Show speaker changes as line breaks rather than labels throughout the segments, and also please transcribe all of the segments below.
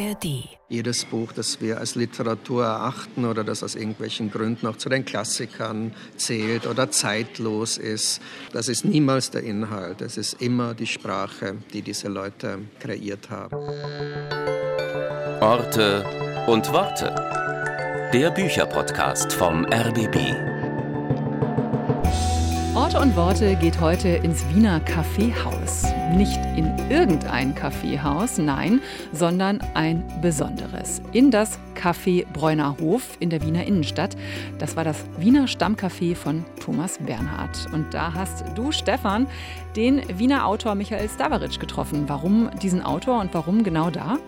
ARD.
Jedes Buch, das wir als Literatur erachten oder das aus irgendwelchen Gründen auch zu den Klassikern zählt oder zeitlos ist, das ist niemals der Inhalt. Es ist immer die Sprache, die diese Leute kreiert haben.
Orte und Worte. Der Bücherpodcast vom RBB.
Und Worte geht heute ins Wiener Kaffeehaus. Nicht in irgendein Kaffeehaus, nein, sondern ein besonderes. In das Café Bräuner in der Wiener Innenstadt. Das war das Wiener Stammcafé von Thomas Bernhard. Und da hast du, Stefan, den Wiener Autor Michael Stavaric getroffen. Warum diesen Autor und warum genau da?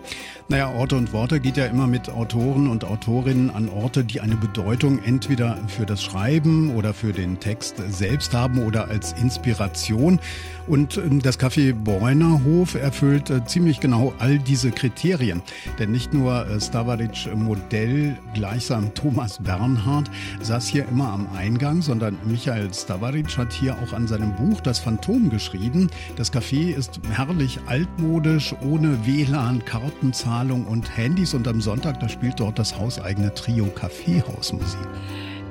Naja, Orte und Worte geht ja immer mit Autoren und Autorinnen an Orte, die eine Bedeutung entweder für das Schreiben oder für den Text selbst haben oder als Inspiration. Und ähm, das Café Bräunerhof erfüllt äh, ziemlich genau all diese Kriterien. Denn nicht nur äh, Stavaric Modell gleichsam Thomas Bernhard saß hier immer am Eingang, sondern Michael Stavaric hat hier auch an seinem Buch Das Phantom geschrieben. Das Café ist herrlich altmodisch, ohne WLAN, Kartenzahlung und Handys und am Sonntag, da spielt dort das hauseigene Trio Kaffeehausmusik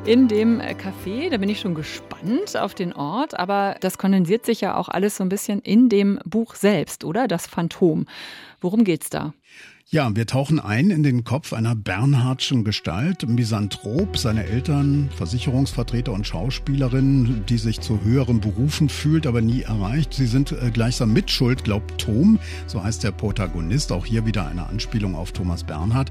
in dem Café. Da bin ich schon gespannt auf den Ort, aber das kondensiert sich ja auch alles so ein bisschen in dem Buch selbst, oder? Das Phantom. Worum geht's da?
Ja, wir tauchen ein in den Kopf einer Bernhardschen Gestalt, Misanthrop, seine Eltern, Versicherungsvertreter und Schauspielerin, die sich zu höheren Berufen fühlt, aber nie erreicht. Sie sind äh, gleichsam mitschuld, glaubt Tom, so heißt der Protagonist, auch hier wieder eine Anspielung auf Thomas Bernhard,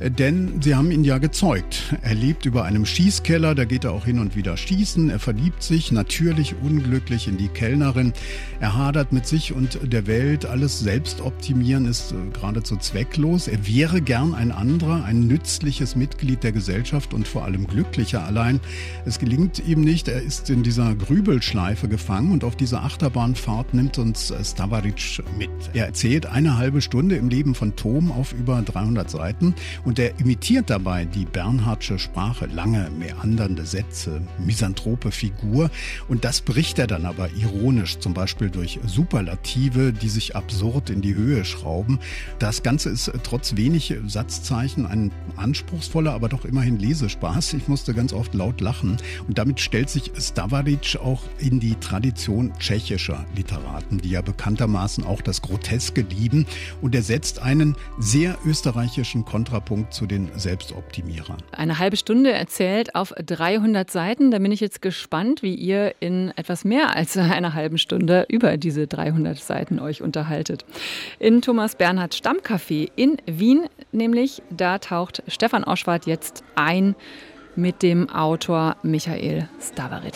äh, denn sie haben ihn ja gezeugt. Er lebt über einem Schießkeller, da geht er auch hin und wieder schießen, er verliebt sich natürlich unglücklich in die Kellnerin, er hadert mit sich und der Welt, alles selbst optimieren ist äh, geradezu zwecklos ratlos. Er wäre gern ein anderer, ein nützliches Mitglied der Gesellschaft und vor allem glücklicher. Allein es gelingt ihm nicht. Er ist in dieser Grübelschleife gefangen und auf dieser Achterbahnfahrt nimmt uns Stavaric mit. Er erzählt eine halbe Stunde im Leben von Tom auf über 300 Seiten und er imitiert dabei die Bernhardsche Sprache, lange meandernde Sätze, misanthrope Figur und das bricht er dann aber ironisch, zum Beispiel durch Superlative, die sich absurd in die Höhe schrauben. Das Ganze ist trotz wenig Satzzeichen ein anspruchsvoller, aber doch immerhin Lesespaß. Ich musste ganz oft laut lachen. Und damit stellt sich Stavaric auch in die Tradition tschechischer Literaten, die ja bekanntermaßen auch das Groteske lieben. Und er setzt einen sehr österreichischen Kontrapunkt zu den Selbstoptimierern.
Eine halbe Stunde erzählt auf 300 Seiten. Da bin ich jetzt gespannt, wie ihr in etwas mehr als einer halben Stunde über diese 300 Seiten euch unterhaltet. In Thomas Bernhard Stammcafé in Wien nämlich. Da taucht Stefan Oschwart jetzt ein mit dem Autor Michael Stavaric.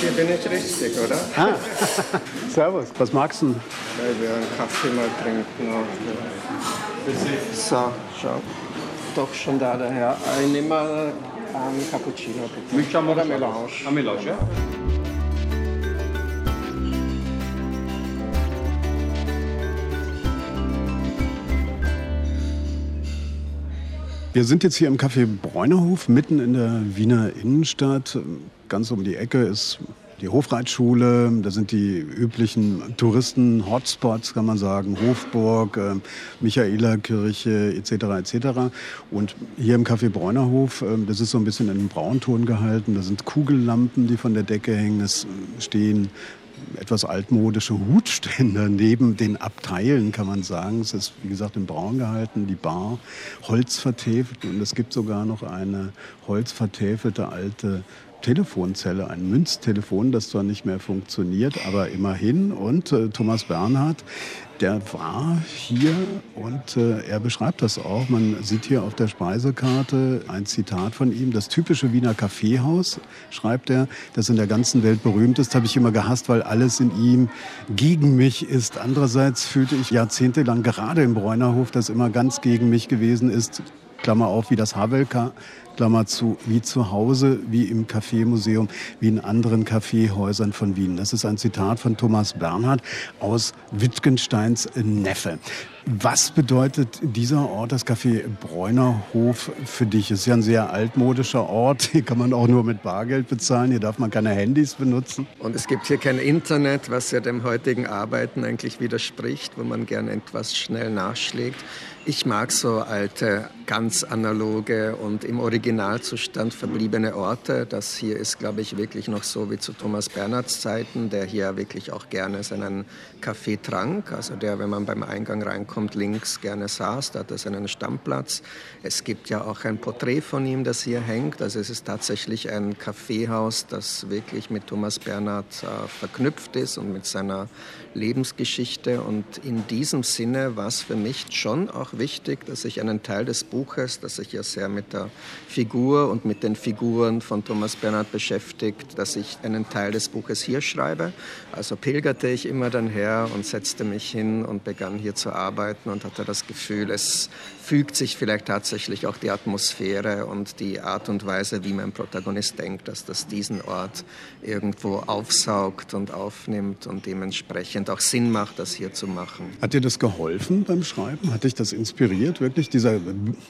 hier bin ich richtig, oder?
Ah. Servus, was magst du?
Weil wir einen Kaffee mal trinken. So, schau. Doch schon da, der Herr. Ich nehme mal einen Cappuccino, bitte. Oder Melange.
Melange, ja.
Wir sind jetzt hier im Café Bräunerhof, mitten in der Wiener Innenstadt. Ganz um die Ecke ist die Hofreitschule, da sind die üblichen Touristen-Hotspots, kann man sagen, Hofburg, äh, Michaelerkirche etc. etc. Und hier im Café Bräunerhof, äh, das ist so ein bisschen in einem Braunton gehalten, da sind Kugellampen, die von der Decke hängen, es stehen etwas altmodische Hutstände neben den Abteilen, kann man sagen. Es ist, wie gesagt, in Braun gehalten, die Bar, holzvertäfelt und es gibt sogar noch eine holzvertäfelte alte Telefonzelle, ein Münztelefon, das zwar nicht mehr funktioniert, aber immerhin. Und äh, Thomas Bernhard der war hier und äh, er beschreibt das auch. Man sieht hier auf der Speisekarte ein Zitat von ihm. Das typische Wiener Kaffeehaus, schreibt er, das in der ganzen Welt berühmt ist, habe ich immer gehasst, weil alles in ihm gegen mich ist. Andererseits fühlte ich jahrzehntelang gerade im Bräunerhof, das immer ganz gegen mich gewesen ist. Klammer auf, wie das Havelka Klammer zu, wie zu Hause, wie im Kaffeemuseum, wie in anderen Kaffeehäusern von Wien. Das ist ein Zitat von Thomas Bernhard aus Wittgensteins Neffe. Was bedeutet dieser Ort, das Café Bräunerhof, für dich? Es ist ja ein sehr altmodischer Ort. Hier kann man auch nur mit Bargeld bezahlen. Hier darf man keine Handys benutzen.
Und es gibt hier kein Internet, was ja dem heutigen Arbeiten eigentlich widerspricht, wo man gerne etwas schnell nachschlägt. Ich mag so alte, ganz analoge und im Originalzustand verbliebene Orte. Das hier ist, glaube ich, wirklich noch so wie zu Thomas Bernhards Zeiten, der hier wirklich auch gerne seinen Kaffee trank. Also der, wenn man beim Eingang reinkommt, links gerne saß, da hat er seinen Stammplatz. Es gibt ja auch ein Porträt von ihm, das hier hängt. Also es ist tatsächlich ein Kaffeehaus, das wirklich mit Thomas Bernhard äh, verknüpft ist und mit seiner Lebensgeschichte. Und in diesem Sinne war es für mich schon auch wichtig, dass ich einen Teil des Buches, das sich ja sehr mit der Figur und mit den Figuren von Thomas Bernhard beschäftigt, dass ich einen Teil des Buches hier schreibe. Also pilgerte ich immer dann her und setzte mich hin und begann hier zu arbeiten und hatte das Gefühl, es fügt sich vielleicht tatsächlich auch die Atmosphäre und die Art und Weise, wie mein Protagonist denkt, dass das diesen Ort irgendwo aufsaugt und aufnimmt und dementsprechend auch Sinn macht, das hier zu machen.
Hat dir das geholfen beim Schreiben? Hat dich das inspiriert, wirklich dieser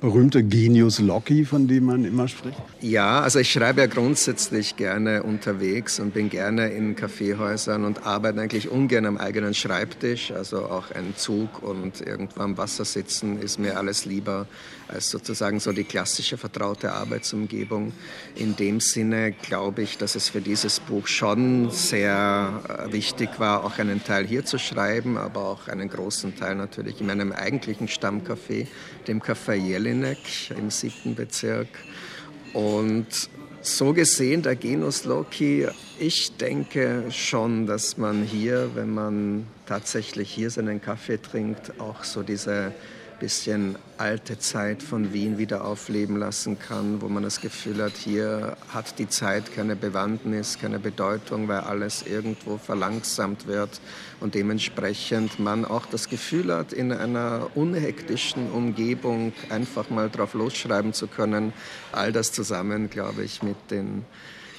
berühmte Genius Loci, von dem man immer spricht?
Ja, also ich schreibe ja grundsätzlich gerne unterwegs und bin gerne in Kaffeehäusern und arbeite eigentlich ungern am eigenen Schreibtisch. Also auch ein Zug und irgendwo am Wasser sitzen ist mir alles lieber als sozusagen so die klassische vertraute Arbeitsumgebung. In dem Sinne glaube ich, dass es für dieses Buch schon sehr äh, wichtig war, auch einen Teil hier zu schreiben, aber auch einen großen Teil natürlich in meinem eigentlichen Stammcafé, dem Café Jelinek im siebten Bezirk. Und so gesehen, der Genus Loki, ich denke schon, dass man hier, wenn man tatsächlich hier seinen Kaffee trinkt, auch so diese bisschen alte Zeit von Wien wieder aufleben lassen kann, wo man das Gefühl hat, hier hat die Zeit keine Bewandtnis, keine Bedeutung, weil alles irgendwo verlangsamt wird und dementsprechend man auch das Gefühl hat, in einer unhektischen Umgebung einfach mal drauf losschreiben zu können. All das zusammen, glaube ich, mit den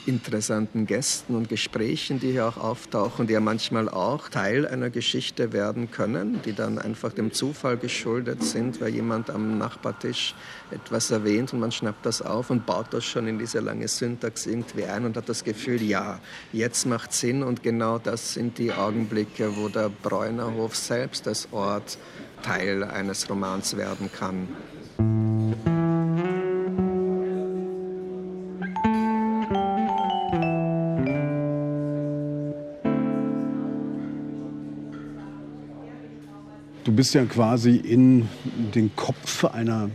interessanten Gästen und Gesprächen, die hier auch auftauchen, die ja manchmal auch Teil einer Geschichte werden können, die dann einfach dem Zufall geschuldet sind, weil jemand am Nachbartisch etwas erwähnt und man schnappt das auf und baut das schon in diese lange Syntax irgendwie ein und hat das Gefühl, ja, jetzt macht Sinn und genau das sind die Augenblicke, wo der Bräunerhof selbst als Ort Teil eines Romans werden kann.
Bist ja quasi in den Kopf einer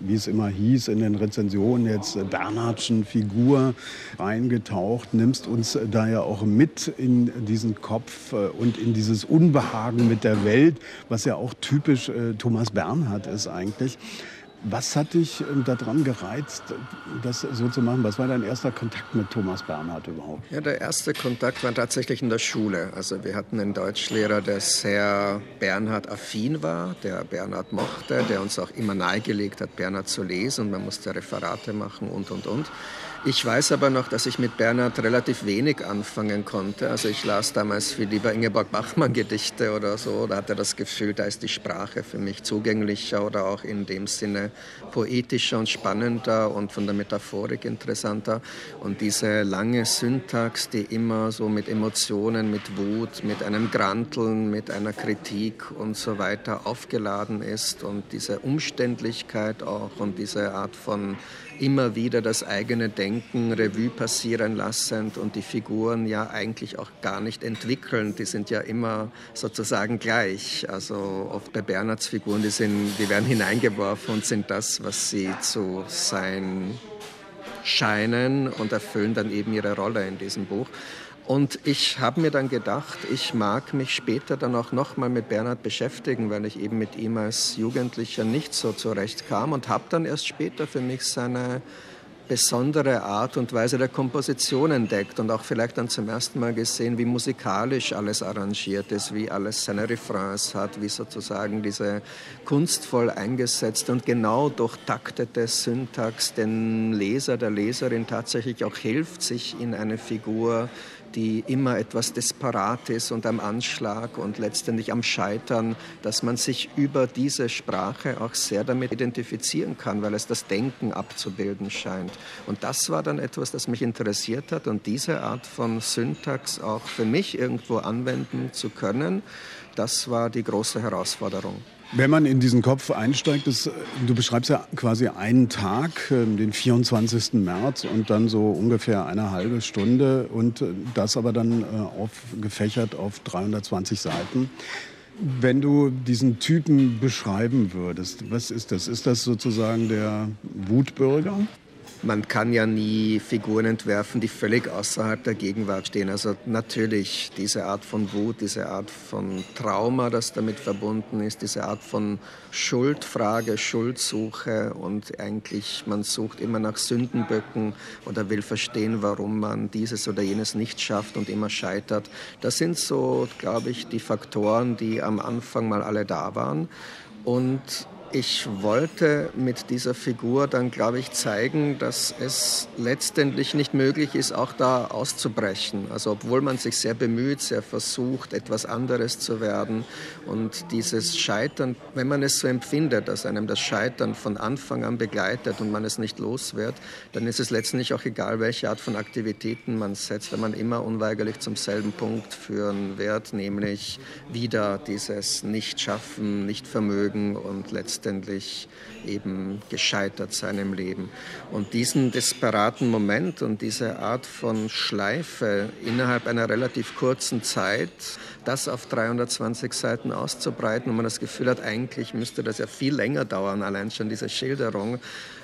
wie es immer hieß in den Rezensionen, jetzt Bernhardschen Figur reingetaucht, nimmst uns da ja auch mit in diesen Kopf äh, und in dieses Unbehagen mit der Welt, was ja auch typisch äh, Thomas Bernhard ist eigentlich. Was hat dich ähm, daran gereizt, das so zu machen? Was war dein erster Kontakt mit Thomas Bernhard überhaupt?
Ja, der erste Kontakt war tatsächlich in der Schule. Also wir hatten einen Deutschlehrer, der sehr Bernhard-affin war, der Bernhard mochte, der uns auch immer nahegelegt hat, Bernhard zu lesen. Und man musste Referate machen und, und, und. Ich weiß aber noch, dass ich mit Bernhard relativ wenig anfangen konnte. Also ich las damals viel lieber Ingeborg Bachmann Gedichte oder so. Da hatte das Gefühl, da ist die Sprache für mich zugänglicher oder auch in dem Sinne poetischer und spannender und von der Metaphorik interessanter. Und diese lange Syntax, die immer so mit Emotionen, mit Wut, mit einem Granteln, mit einer Kritik und so weiter aufgeladen ist und diese Umständlichkeit auch und diese Art von immer wieder das eigene Denken Revue passieren lassend und die Figuren ja eigentlich auch gar nicht entwickeln. Die sind ja immer sozusagen gleich. Also oft bei Bernhards Figuren, die, sind, die werden hineingeworfen und sind das, was sie zu sein scheinen und erfüllen dann eben ihre Rolle in diesem Buch. Und ich habe mir dann gedacht, ich mag mich später dann auch nochmal mit Bernhard beschäftigen, weil ich eben mit ihm als Jugendlicher nicht so zurechtkam und habe dann erst später für mich seine besondere Art und Weise der Komposition entdeckt und auch vielleicht dann zum ersten Mal gesehen, wie musikalisch alles arrangiert ist, wie alles seine Refrains hat, wie sozusagen diese kunstvoll eingesetzte und genau durchtaktete Syntax den Leser, der Leserin tatsächlich auch hilft, sich in eine Figur die immer etwas desperat ist und am Anschlag und letztendlich am Scheitern, dass man sich über diese Sprache auch sehr damit identifizieren kann, weil es das Denken abzubilden scheint. Und das war dann etwas, das mich interessiert hat und diese Art von Syntax auch für mich irgendwo anwenden zu können, das war die große Herausforderung.
Wenn man in diesen Kopf einsteigt, ist, du beschreibst ja quasi einen Tag, ähm, den 24. März und dann so ungefähr eine halbe Stunde und äh, das aber dann aufgefächert auf 320 Seiten. Wenn du diesen Typen beschreiben würdest, was ist das? Ist das sozusagen der Wutbürger?
Man kann ja nie Figuren entwerfen, die völlig außerhalb der Gegenwart stehen. Also natürlich diese Art von Wut, diese Art von Trauma, das damit verbunden ist, diese Art von Schuldfrage, Schuldsuche und eigentlich man sucht immer nach Sündenböcken oder will verstehen, warum man dieses oder jenes nicht schafft und immer scheitert. Das sind so, glaube ich, die Faktoren, die am Anfang mal alle da waren. Und ich wollte mit dieser Figur dann, glaube ich, zeigen, dass es letztendlich nicht möglich ist, auch da auszubrechen. Also obwohl man sich sehr bemüht, sehr versucht, etwas anderes zu werden und dieses Scheitern, wenn man es so empfindet, dass einem das Scheitern von Anfang an begleitet und man es nicht los wird, dann ist es letztendlich auch egal, welche Art von Aktivitäten man setzt, wenn man immer unweigerlich zum selben Punkt führen wird, nämlich wieder dieses Nicht-Schaffen, Nicht-Vermögen und letztendlich letztendlich eben gescheitert sein im Leben. Und diesen desperaten Moment und diese Art von Schleife innerhalb einer relativ kurzen Zeit, das auf 320 Seiten auszubreiten, wo man das Gefühl hat, eigentlich müsste das ja viel länger dauern, allein schon diese Schilderung,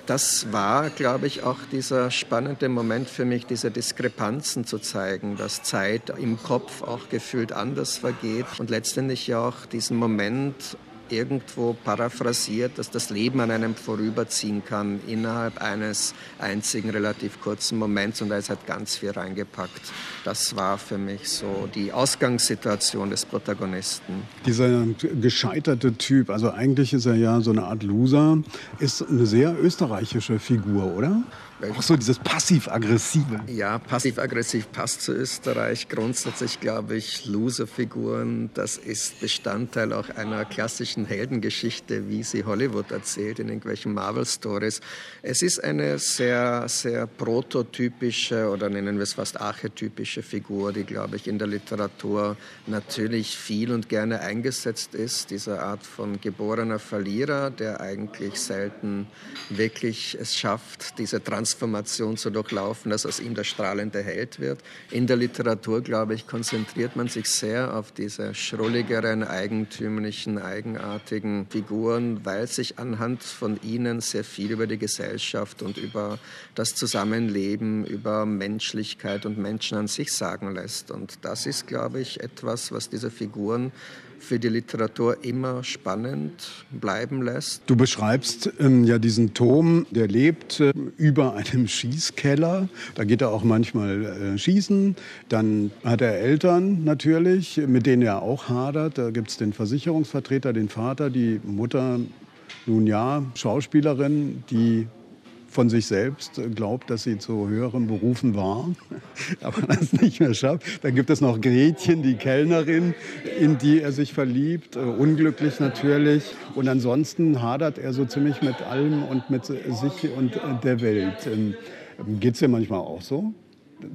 das war, glaube ich, auch dieser spannende Moment für mich, diese Diskrepanzen zu zeigen, dass Zeit im Kopf auch gefühlt anders vergeht und letztendlich ja auch diesen Moment irgendwo paraphrasiert, dass das Leben an einem vorüberziehen kann innerhalb eines einzigen relativ kurzen Moments und da ist halt ganz viel reingepackt. Das war für mich so die Ausgangssituation des Protagonisten.
Dieser gescheiterte Typ, also eigentlich ist er ja so eine Art Loser, ist eine sehr österreichische Figur, oder? Auch so dieses passiv-aggressive.
Ja, passiv-aggressiv passt zu Österreich. Grundsätzlich glaube ich, Loser-Figuren, das ist Bestandteil auch einer klassischen Heldengeschichte, wie sie Hollywood erzählt in irgendwelchen Marvel-Stories. Es ist eine sehr, sehr prototypische oder nennen wir es fast archetypische Figur, die, glaube ich, in der Literatur natürlich viel und gerne eingesetzt ist. Diese Art von geborener Verlierer, der eigentlich selten wirklich es schafft, diese Transformation Transformation zu durchlaufen, dass aus ihm der strahlende Held wird. In der Literatur, glaube ich, konzentriert man sich sehr auf diese schrulligeren, eigentümlichen, eigenartigen Figuren, weil sich anhand von ihnen sehr viel über die Gesellschaft und über das Zusammenleben, über Menschlichkeit und Menschen an sich sagen lässt. Und das ist, glaube ich, etwas, was diese Figuren für die Literatur immer spannend bleiben lässt.
Du beschreibst ähm, ja diesen Tom, der lebt äh, über einem Schießkeller. Da geht er auch manchmal äh, schießen. Dann hat er Eltern natürlich, mit denen er auch hadert. Da gibt es den Versicherungsvertreter, den Vater, die Mutter, nun ja, Schauspielerin, die von sich selbst glaubt, dass sie zu höheren Berufen war, aber das nicht mehr schafft. Dann gibt es noch Gretchen, die Kellnerin, in die er sich verliebt, äh, unglücklich natürlich. Und ansonsten hadert er so ziemlich mit allem und mit sich und der Welt. Ähm, Geht es dir manchmal auch so?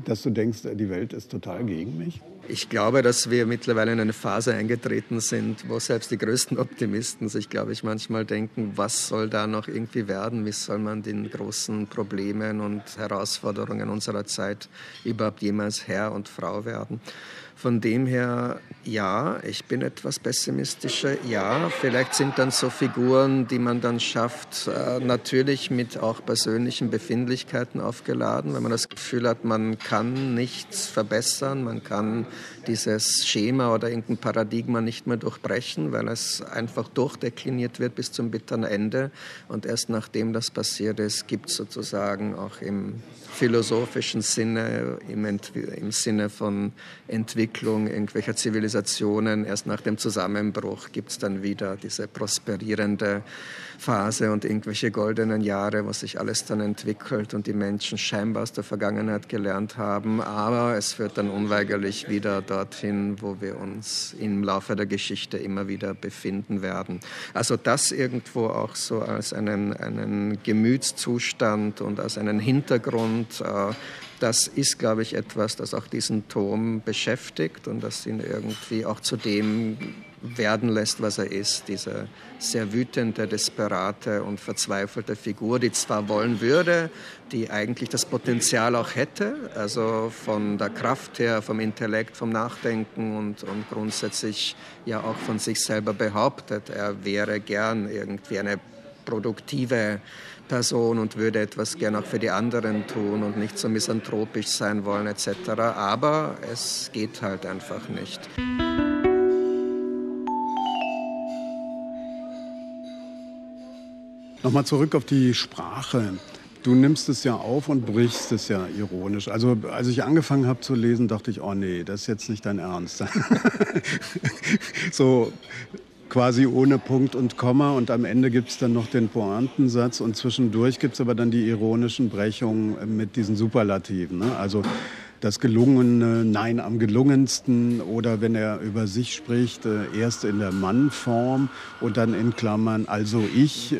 dass du denkst, die Welt ist total gegen mich?
Ich glaube, dass wir mittlerweile in eine Phase eingetreten sind, wo selbst die größten Optimisten sich, glaube ich, manchmal denken, was soll da noch irgendwie werden? Wie soll man den großen Problemen und Herausforderungen unserer Zeit überhaupt jemals Herr und Frau werden? Von dem her, ja, ich bin etwas pessimistischer. Ja, vielleicht sind dann so Figuren, die man dann schafft, äh, natürlich mit auch persönlichen Befindlichkeiten aufgeladen, wenn man das Gefühl hat, man kann nichts verbessern, man kann dieses Schema oder irgendein Paradigma nicht mehr durchbrechen, weil es einfach durchdekliniert wird bis zum bitteren Ende. Und erst nachdem das passiert ist, gibt es sozusagen auch im philosophischen Sinne, im, im, Sinne von Entwicklung irgendwelcher Zivilisationen, erst nach dem Zusammenbruch gibt es dann wieder diese prosperierende Phase und irgendwelche goldenen Jahre, wo sich alles dann entwickelt und die Menschen scheinbar aus der Vergangenheit gelernt haben. Aber es führt dann unweigerlich wieder dorthin, wo wir uns im Laufe der Geschichte immer wieder befinden werden. Also das irgendwo auch so als einen, einen Gemütszustand und als einen Hintergrund äh, das ist, glaube ich, etwas, das auch diesen Turm beschäftigt und das ihn irgendwie auch zu dem werden lässt, was er ist. Diese sehr wütende, desperate und verzweifelte Figur, die zwar wollen würde, die eigentlich das Potenzial auch hätte, also von der Kraft her, vom Intellekt, vom Nachdenken und, und grundsätzlich ja auch von sich selber behauptet, er wäre gern irgendwie eine produktive Person und würde etwas gern auch für die anderen tun und nicht so misanthropisch sein wollen etc. Aber es geht halt einfach nicht.
Nochmal zurück auf die Sprache. Du nimmst es ja auf und brichst es ja ironisch. Also als ich angefangen habe zu lesen, dachte ich, oh nee, das ist jetzt nicht dein Ernst. so quasi ohne Punkt und Komma und am Ende gibt es dann noch den Pointensatz und zwischendurch gibt es aber dann die ironischen Brechungen mit diesen Superlativen. Ne? Also das Gelungene, nein, am gelungensten oder wenn er über sich spricht, äh, erst in der Mannform und dann in Klammern, also ich.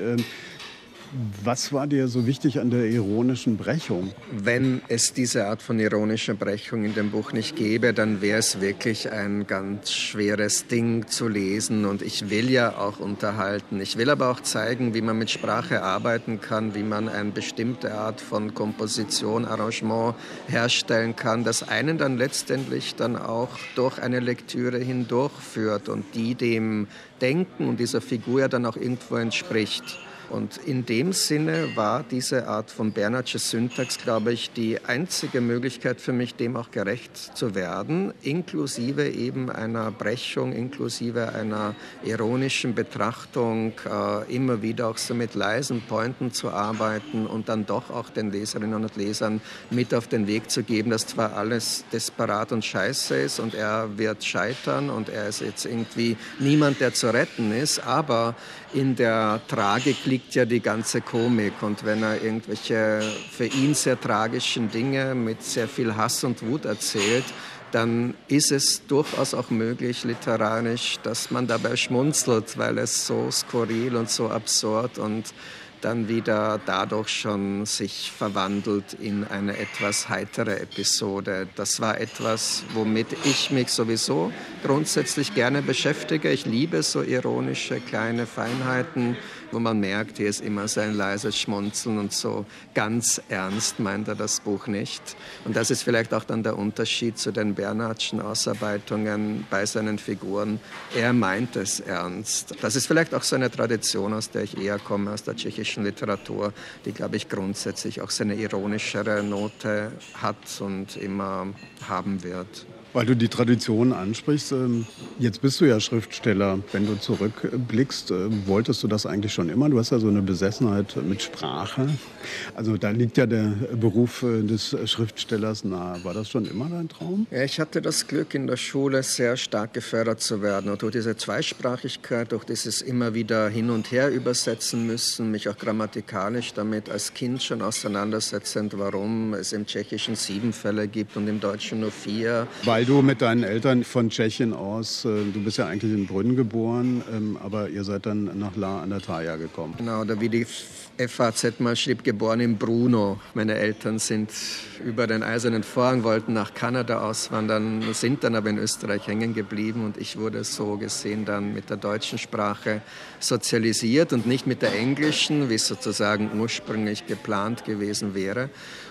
Was war dir so wichtig an der ironischen Brechung?
Wenn es diese Art von ironischer Brechung in dem Buch nicht gäbe, dann wäre es wirklich ein ganz schweres Ding zu lesen. Und ich will ja auch unterhalten. Ich will aber auch zeigen, wie man mit Sprache arbeiten kann, wie man eine bestimmte Art von Komposition, Arrangement herstellen kann, das einen dann letztendlich dann auch durch eine Lektüre hindurchführt und die dem Denken und dieser Figur dann auch irgendwo entspricht. Und in dem Sinne war diese Art von Bernhardsche Syntax, glaube ich, die einzige Möglichkeit für mich, dem auch gerecht zu werden, inklusive eben einer Brechung, inklusive einer ironischen Betrachtung, äh, immer wieder auch so mit leisen Pointen zu arbeiten und dann doch auch den Leserinnen und Lesern mit auf den Weg zu geben, dass zwar alles desperat und scheiße ist und er wird scheitern und er ist jetzt irgendwie niemand, der zu retten ist, aber in der Tragik liegt ja die ganze Komik. Und wenn er irgendwelche für ihn sehr tragischen Dinge mit sehr viel Hass und Wut erzählt, dann ist es durchaus auch möglich literarisch, dass man dabei schmunzelt, weil es so skurril und so absurd und dann wieder dadurch schon sich verwandelt in eine etwas heitere Episode. Das war etwas, womit ich mich sowieso grundsätzlich gerne beschäftige. Ich liebe so ironische kleine Feinheiten wo man merkt, hier ist immer so ein leises Schmunzeln und so ganz ernst meint er das Buch nicht. Und das ist vielleicht auch dann der Unterschied zu den Bernhardschen Ausarbeitungen bei seinen Figuren. Er meint es ernst. Das ist vielleicht auch so eine Tradition, aus der ich eher komme, aus der tschechischen Literatur, die, glaube ich, grundsätzlich auch seine ironischere Note hat und immer haben wird.
Weil du die Tradition ansprichst, ähm, jetzt bist du ja Schriftsteller. Wenn du zurückblickst, äh, wolltest du das eigentlich schon immer? Du hast ja so eine Besessenheit mit Sprache. Also da liegt ja der Beruf äh, des Schriftstellers nahe. War das schon immer dein Traum?
Ja, ich hatte das Glück, in der Schule sehr stark gefördert zu werden. Und durch diese Zweisprachigkeit, durch dieses immer wieder hin und her übersetzen müssen, mich auch grammatikalisch damit als Kind schon auseinandersetzend, warum es im Tschechischen sieben Fälle gibt und im Deutschen nur vier.
Weil weil du mit deinen Eltern von Tschechien aus, äh, du bist ja eigentlich in Brünn geboren, ähm, aber ihr seid dann nach La an der Thaya gekommen.
Genau, da wie die FAZ mal schrieb, geboren in Bruno. Meine Eltern sind über den Eisernen Vorhang, wollten nach Kanada auswandern, sind dann aber in Österreich hängen geblieben und ich wurde so gesehen dann mit der deutschen Sprache sozialisiert und nicht mit der englischen, wie es sozusagen ursprünglich geplant gewesen wäre,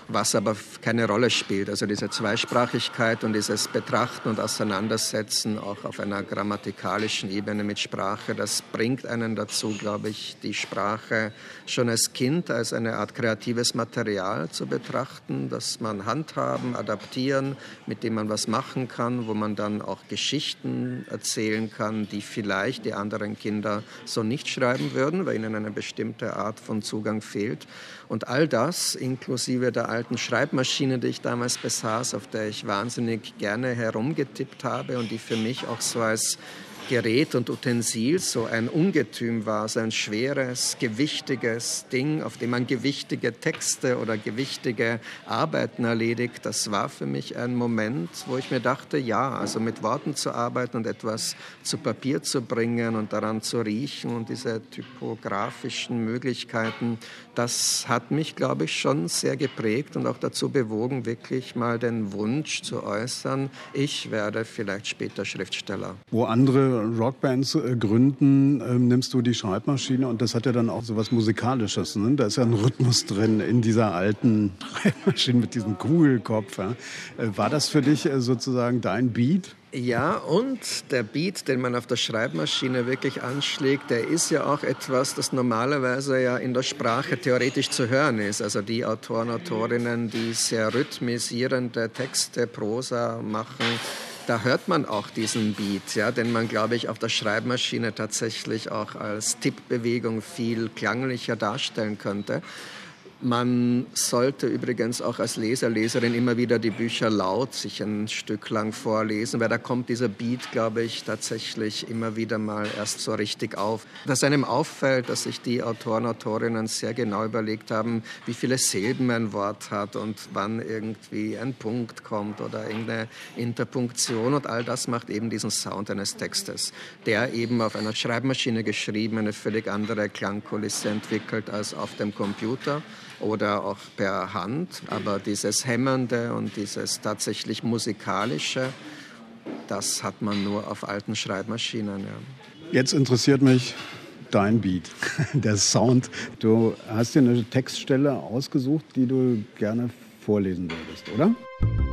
was aber keine Rolle spielt. Also diese Zweisprachigkeit und dieses betrachten und auseinandersetzen, auch auf einer grammatikalischen Ebene mit Sprache. Das bringt einen dazu, glaube ich, die Sprache schon als Kind als eine Art kreatives Material zu betrachten, das man handhaben, adaptieren, mit dem man was machen kann, wo man dann auch Geschichten erzählen kann, die vielleicht die anderen Kinder so nicht schreiben würden, weil ihnen eine bestimmte Art von Zugang fehlt. Und all das, inklusive der alten Schreibmaschine, die ich damals besaß, auf der ich wahnsinnig gerne herumgetippt habe und die für mich auch so als Gerät und Utensil so ein Ungetüm war, so ein schweres, gewichtiges Ding, auf dem man gewichtige Texte oder gewichtige Arbeiten erledigt. Das war für mich ein Moment, wo ich mir dachte, ja, also mit Worten zu arbeiten und etwas zu Papier zu bringen und daran zu riechen und diese typografischen Möglichkeiten, das hat mich, glaube ich, schon sehr geprägt und auch dazu bewogen, wirklich mal den Wunsch zu äußern, ich werde vielleicht später Schriftsteller.
Wo andere Rockbands äh, gründen, ähm, nimmst du die Schreibmaschine und das hat ja dann auch so was Musikalisches. Ne? Da ist ja ein Rhythmus drin in dieser alten Schreibmaschine mit diesem Kugelkopf. Ja? Äh, war das für dich äh, sozusagen dein Beat?
Ja, und der Beat, den man auf der Schreibmaschine wirklich anschlägt, der ist ja auch etwas, das normalerweise ja in der Sprache theoretisch zu hören ist. Also die Autoren, Autorinnen, die sehr rhythmisierende Texte, Prosa machen, da hört man auch diesen Beat, ja, den man, glaube ich, auf der Schreibmaschine tatsächlich auch als Tippbewegung viel klanglicher darstellen könnte. Man sollte übrigens auch als Leser, Leserin immer wieder die Bücher laut sich ein Stück lang vorlesen, weil da kommt dieser Beat, glaube ich, tatsächlich immer wieder mal erst so richtig auf. Dass einem auffällt, dass sich die Autoren, Autorinnen sehr genau überlegt haben, wie viele Silben ein Wort hat und wann irgendwie ein Punkt kommt oder irgendeine Interpunktion und all das macht eben diesen Sound eines Textes, der eben auf einer Schreibmaschine geschrieben eine völlig andere Klangkulisse entwickelt als auf dem Computer oder auch per Hand. Aber dieses Hämmernde und dieses tatsächlich Musikalische, das hat man nur auf alten Schreibmaschinen. Ja.
Jetzt interessiert mich dein Beat, der Sound. Du hast dir eine Textstelle ausgesucht, die du gerne vorlesen würdest, oder?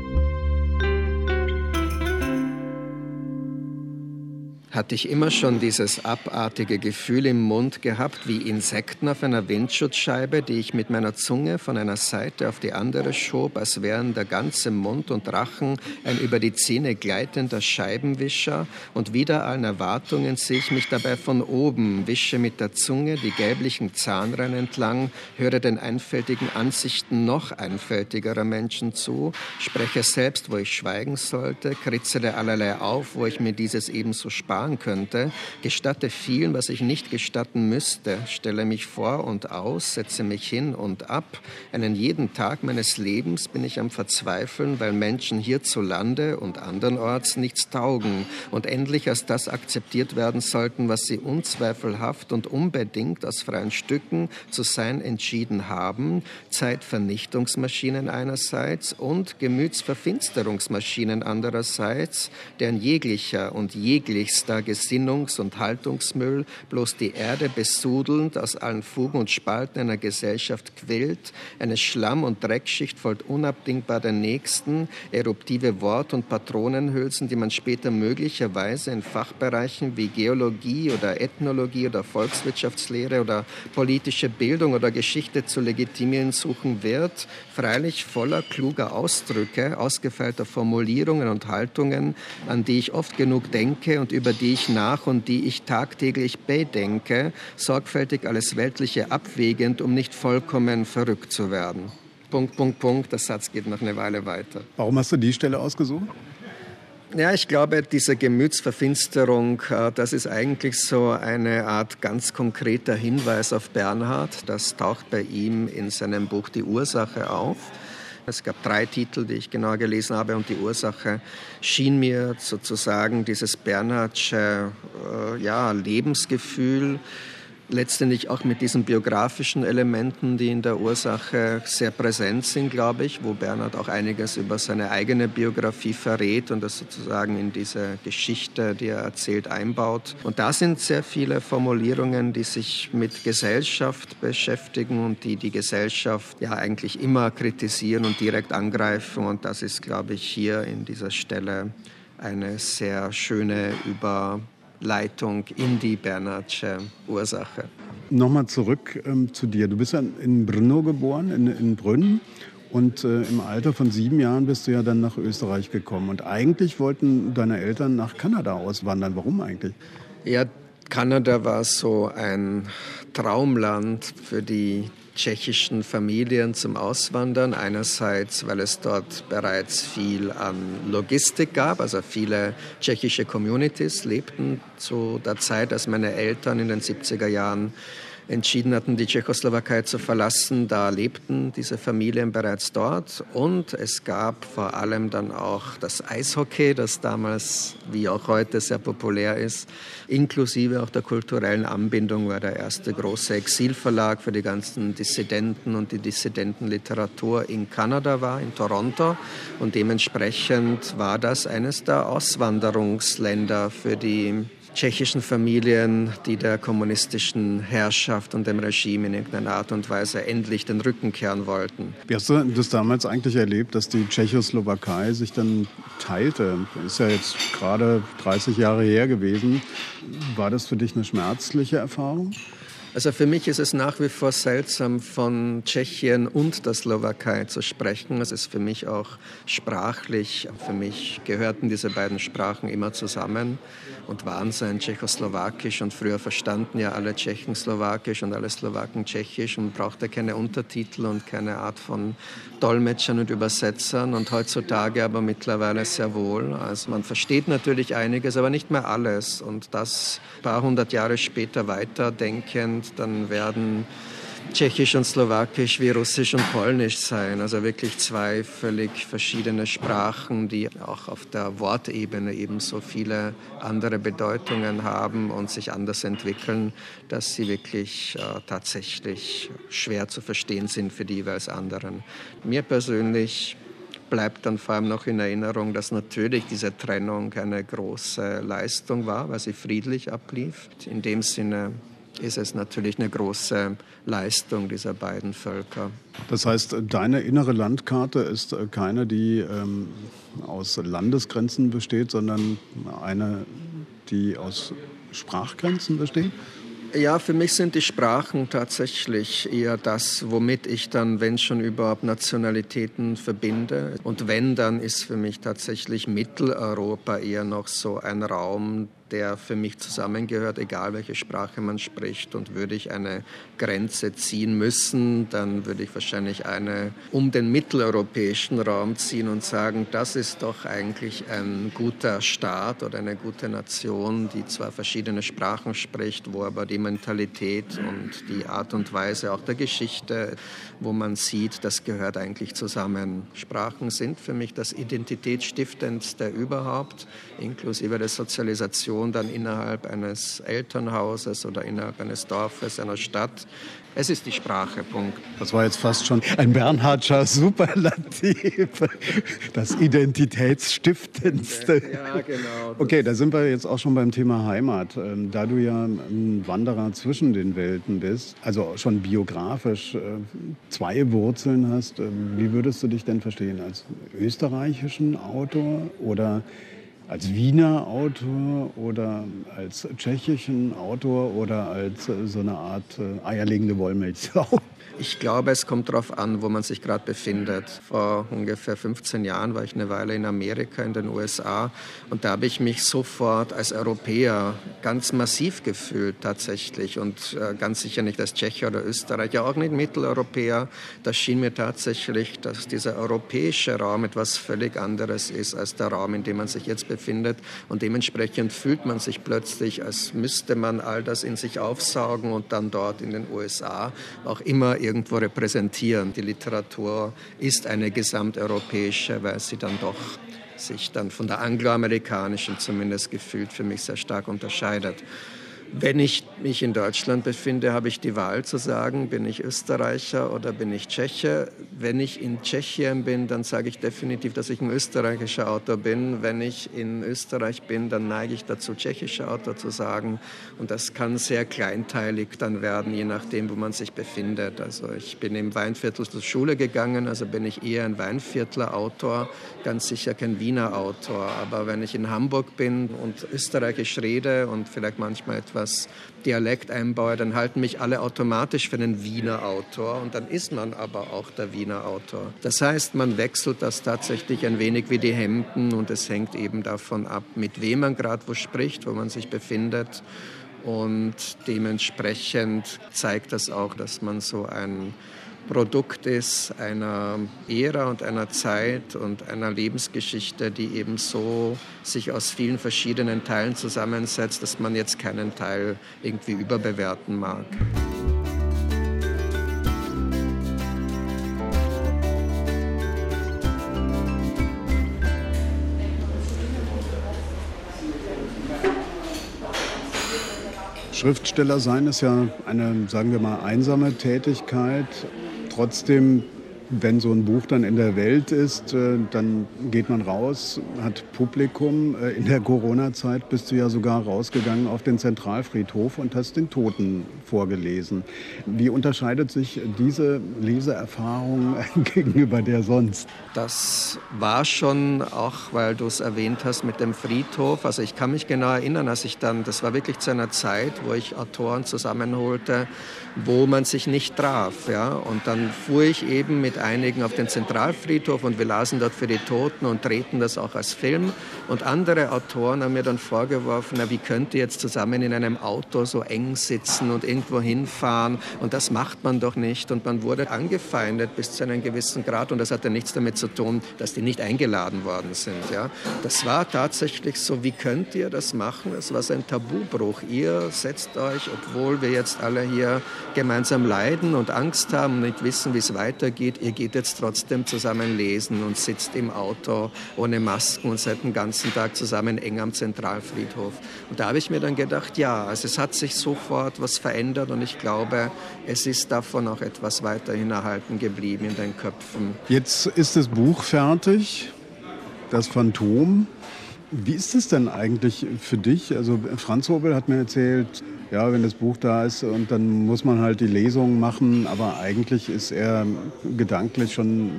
Hatte ich immer schon dieses abartige Gefühl im Mund gehabt, wie Insekten auf einer Windschutzscheibe, die ich mit meiner Zunge von einer Seite auf die andere schob, als wären der ganze Mund und Rachen ein über die Zähne gleitender Scheibenwischer. Und wider allen Erwartungen sehe ich mich dabei von oben, wische mit der Zunge die gelblichen Zahnreihen entlang, höre den einfältigen Ansichten noch einfältigerer Menschen zu, spreche selbst, wo ich schweigen sollte, kritzele allerlei auf, wo ich mir dieses ebenso spare erfahren könnte, gestatte vielen, was ich nicht gestatten müsste, stelle mich vor und aus, setze mich hin und ab. Einen jeden Tag meines Lebens bin ich am Verzweifeln, weil Menschen hierzulande und andernorts nichts taugen und endlich als das akzeptiert werden sollten, was sie unzweifelhaft und unbedingt aus freien Stücken zu sein entschieden haben, Zeitvernichtungsmaschinen einerseits und Gemütsverfinsterungsmaschinen andererseits, deren jeglicher und jeglichster der Gesinnungs- und Haltungsmüll bloß die Erde besudelnd aus allen Fugen und Spalten einer Gesellschaft quillt, eine Schlamm- und Dreckschicht folgt unabdingbar der nächsten, eruptive Wort- und Patronenhülsen, die man später möglicherweise in Fachbereichen wie Geologie oder Ethnologie oder Volkswirtschaftslehre oder politische Bildung oder Geschichte zu legitimieren suchen wird, freilich voller kluger Ausdrücke, ausgefeilter Formulierungen und Haltungen, an die ich oft genug denke und über die ich nach und die ich tagtäglich bedenke, sorgfältig alles Weltliche abwägend, um nicht vollkommen verrückt zu werden. Punkt, Punkt, Punkt. Der Satz geht noch eine Weile weiter.
Warum hast du die Stelle ausgesucht?
Ja, ich glaube, diese Gemütsverfinsterung, äh, das ist eigentlich so eine Art ganz konkreter Hinweis auf Bernhard. Das taucht bei ihm in seinem Buch Die Ursache auf. Es gab drei Titel, die ich genau gelesen habe und die Ursache schien mir sozusagen dieses Bernhardsche äh, ja, Lebensgefühl letztendlich auch mit diesen biografischen Elementen, die in der Ursache sehr präsent sind, glaube ich, wo Bernhard auch einiges über seine eigene Biografie verrät und das sozusagen in diese Geschichte, die er erzählt, einbaut. Und da sind sehr viele Formulierungen, die sich mit Gesellschaft beschäftigen und die die Gesellschaft ja eigentlich immer kritisieren und direkt angreifen. Und das ist, glaube ich, hier in dieser Stelle eine sehr schöne Über Leitung in die Bernhardsche Ursache.
Nochmal zurück ähm, zu dir. Du bist ja in Brno geboren, in, in Brünn. Und äh, im Alter von sieben Jahren bist du ja dann nach Österreich gekommen. Und eigentlich wollten deine Eltern nach Kanada auswandern. Warum eigentlich?
Ja, Kanada war so ein Traumland für die tschechischen Familien zum Auswandern. Einerseits, weil es dort bereits viel an Logistik gab, also viele tschechische Communities lebten zu der Zeit, als meine Eltern in den 70er Jahren entschieden hatten, die Tschechoslowakei zu verlassen. Da lebten diese Familien bereits dort. Und es gab vor allem dann auch das Eishockey, das damals wie auch heute sehr populär ist, inklusive auch der kulturellen Anbindung, weil der erste große Exilverlag für die ganzen Dissidenten und die Dissidentenliteratur in Kanada war, in Toronto. Und dementsprechend war das eines der Auswanderungsländer für die tschechischen Familien, die der kommunistischen Herrschaft und dem Regime in irgendeiner Art und Weise endlich den Rücken kehren wollten.
Wie hast du das damals eigentlich erlebt, dass die Tschechoslowakei sich dann teilte? Ist ja jetzt gerade 30 Jahre her gewesen. War das für dich eine schmerzliche Erfahrung?
Also für mich ist es nach wie vor seltsam, von Tschechien und der Slowakei zu sprechen. Es ist für mich auch sprachlich, für mich gehörten diese beiden Sprachen immer zusammen und waren so ein Tschechoslowakisch und früher verstanden ja alle Tschechen Slowakisch und alle Slowaken Tschechisch und brauchte keine Untertitel und keine Art von Dolmetschern und Übersetzern und heutzutage aber mittlerweile sehr wohl. Also man versteht natürlich einiges, aber nicht mehr alles und das ein paar hundert Jahre später weiterdenkend dann werden Tschechisch und Slowakisch wie Russisch und Polnisch sein. Also wirklich zwei völlig verschiedene Sprachen, die auch auf der Wortebene ebenso viele andere Bedeutungen haben und sich anders entwickeln, dass sie wirklich äh, tatsächlich schwer zu verstehen sind für die jeweils anderen. Mir persönlich bleibt dann vor allem noch in Erinnerung, dass natürlich diese Trennung eine große Leistung war, weil sie friedlich ablief. In dem Sinne ist es natürlich eine große Leistung dieser beiden Völker.
Das heißt, deine innere Landkarte ist äh, keine, die ähm, aus Landesgrenzen besteht, sondern eine, die aus Sprachgrenzen besteht?
Ja, für mich sind die Sprachen tatsächlich eher das, womit ich dann, wenn schon überhaupt, Nationalitäten verbinde. Und wenn, dann ist für mich tatsächlich Mitteleuropa eher noch so ein Raum, der für mich zusammengehört, egal welche Sprache man spricht. Und würde ich eine Grenze ziehen müssen, dann würde ich wahrscheinlich eine um den mitteleuropäischen Raum ziehen und sagen, das ist doch eigentlich ein guter Staat oder eine gute Nation, die zwar verschiedene Sprachen spricht, wo aber die Mentalität und die Art und Weise auch der Geschichte, wo man sieht, das gehört eigentlich zusammen. Sprachen sind für mich das Identitätsstiftendste überhaupt, inklusive der Sozialisation Situation dann innerhalb eines Elternhauses oder innerhalb eines Dorfes, einer Stadt. Es ist die Sprache, Punkt.
Das war jetzt fast schon ein Bernhardscher Superlativ. Das Identitätsstiftendste.
Ja, genau.
Okay, da sind wir jetzt auch schon beim Thema Heimat. Ähm, da du ja ein Wanderer zwischen den Welten bist, also schon biografisch äh, zwei Wurzeln hast, ähm, wie würdest du dich denn verstehen? Als österreichischen Autor oder als Wiener Autor oder als tschechischen Autor oder als äh, so eine Art äh, eierlegende Wollmilchsau?
Ich glaube, es kommt darauf an, wo man sich gerade befindet. Vor ungefähr 15 Jahren war ich eine Weile in Amerika, in den USA, und da habe ich mich sofort als Europäer ganz massiv gefühlt tatsächlich und äh, ganz sicher nicht als Tscheche oder Österreicher, auch nicht Mitteleuropäer. Das schien mir tatsächlich, dass dieser europäische Raum etwas völlig anderes ist als der Raum, in dem man sich jetzt befindet. Und dementsprechend fühlt man sich plötzlich, als müsste man all das in sich aufsaugen und dann dort in den USA auch immer irgendwo repräsentieren. Die Literatur ist eine gesamteuropäische, weil sie dann doch sich dann von der angloamerikanischen zumindest gefühlt für mich sehr stark unterscheidet. Wenn ich mich in Deutschland befinde, habe ich die Wahl zu sagen, bin ich Österreicher oder bin ich Tscheche. Wenn ich in Tschechien bin, dann sage ich definitiv, dass ich ein österreichischer Autor bin. Wenn ich in Österreich bin, dann neige ich dazu, tschechischer Autor zu sagen. Und das kann sehr kleinteilig dann werden, je nachdem, wo man sich befindet. Also ich bin im Weinviertel zur Schule gegangen, also bin ich eher ein Weinviertler Autor, ganz sicher kein Wiener Autor. Aber wenn ich in Hamburg bin und österreichisch rede und vielleicht manchmal etwas etwas Dialekt einbaue, dann halten mich alle automatisch für einen Wiener Autor und dann ist man aber auch der Wiener Autor. Das heißt, man wechselt das tatsächlich ein wenig wie die Hemden und es hängt eben davon ab, mit wem man gerade wo spricht, wo man sich befindet. Und dementsprechend zeigt das auch, dass man so ein Produkt ist einer Ära und einer Zeit und einer Lebensgeschichte, die eben so sich aus vielen verschiedenen Teilen zusammensetzt, dass man jetzt keinen Teil irgendwie überbewerten mag.
Schriftsteller sein ist ja eine, sagen wir mal, einsame Tätigkeit trotzdem, wenn so ein Buch dann in der Welt ist, äh, dann geht man raus, hat Publikum. Äh, in der Corona-Zeit bist du ja sogar rausgegangen auf den Zentralfriedhof und hast den Toten vorgelesen. Wie unterscheidet sich diese Leseerfahrung gegenüber der sonst?
Das war schon auch, weil du es erwähnt hast mit dem Friedhof. Also ich kann mich genau erinnern, als ich dann, das war wirklich zu einer Zeit, wo ich Autoren zusammenholte, wo man sich nicht traf. Ja? Und dann fuhr ich eben mit einigen auf den Zentralfriedhof und wir lasen dort für die Toten und drehten das auch als Film. Und andere Autoren haben mir dann vorgeworfen, na, wie könnt ihr jetzt zusammen in einem Auto so eng sitzen und irgendwo hinfahren? Und das macht man doch nicht. Und man wurde angefeindet bis zu einem gewissen Grad. Und das hatte nichts damit zu tun, dass die nicht eingeladen worden sind. Ja? Das war tatsächlich so, wie könnt ihr das machen? Es war ein Tabubruch. Ihr setzt euch, obwohl wir jetzt alle hier gemeinsam leiden und Angst haben und nicht wissen, wie es weitergeht. Ihr geht jetzt trotzdem zusammen lesen und sitzt im Auto ohne Masken und seid den ganzen Tag zusammen eng am Zentralfriedhof. Und da habe ich mir dann gedacht, ja, also es hat sich sofort was verändert und ich glaube, es ist davon auch etwas weiterhin erhalten geblieben in den Köpfen.
Jetzt ist das Buch fertig, das Phantom. Wie ist es denn eigentlich für dich? Also Franz Hobel hat mir erzählt, ja, wenn das Buch da ist und dann muss man halt die Lesung machen, aber eigentlich ist er gedanklich schon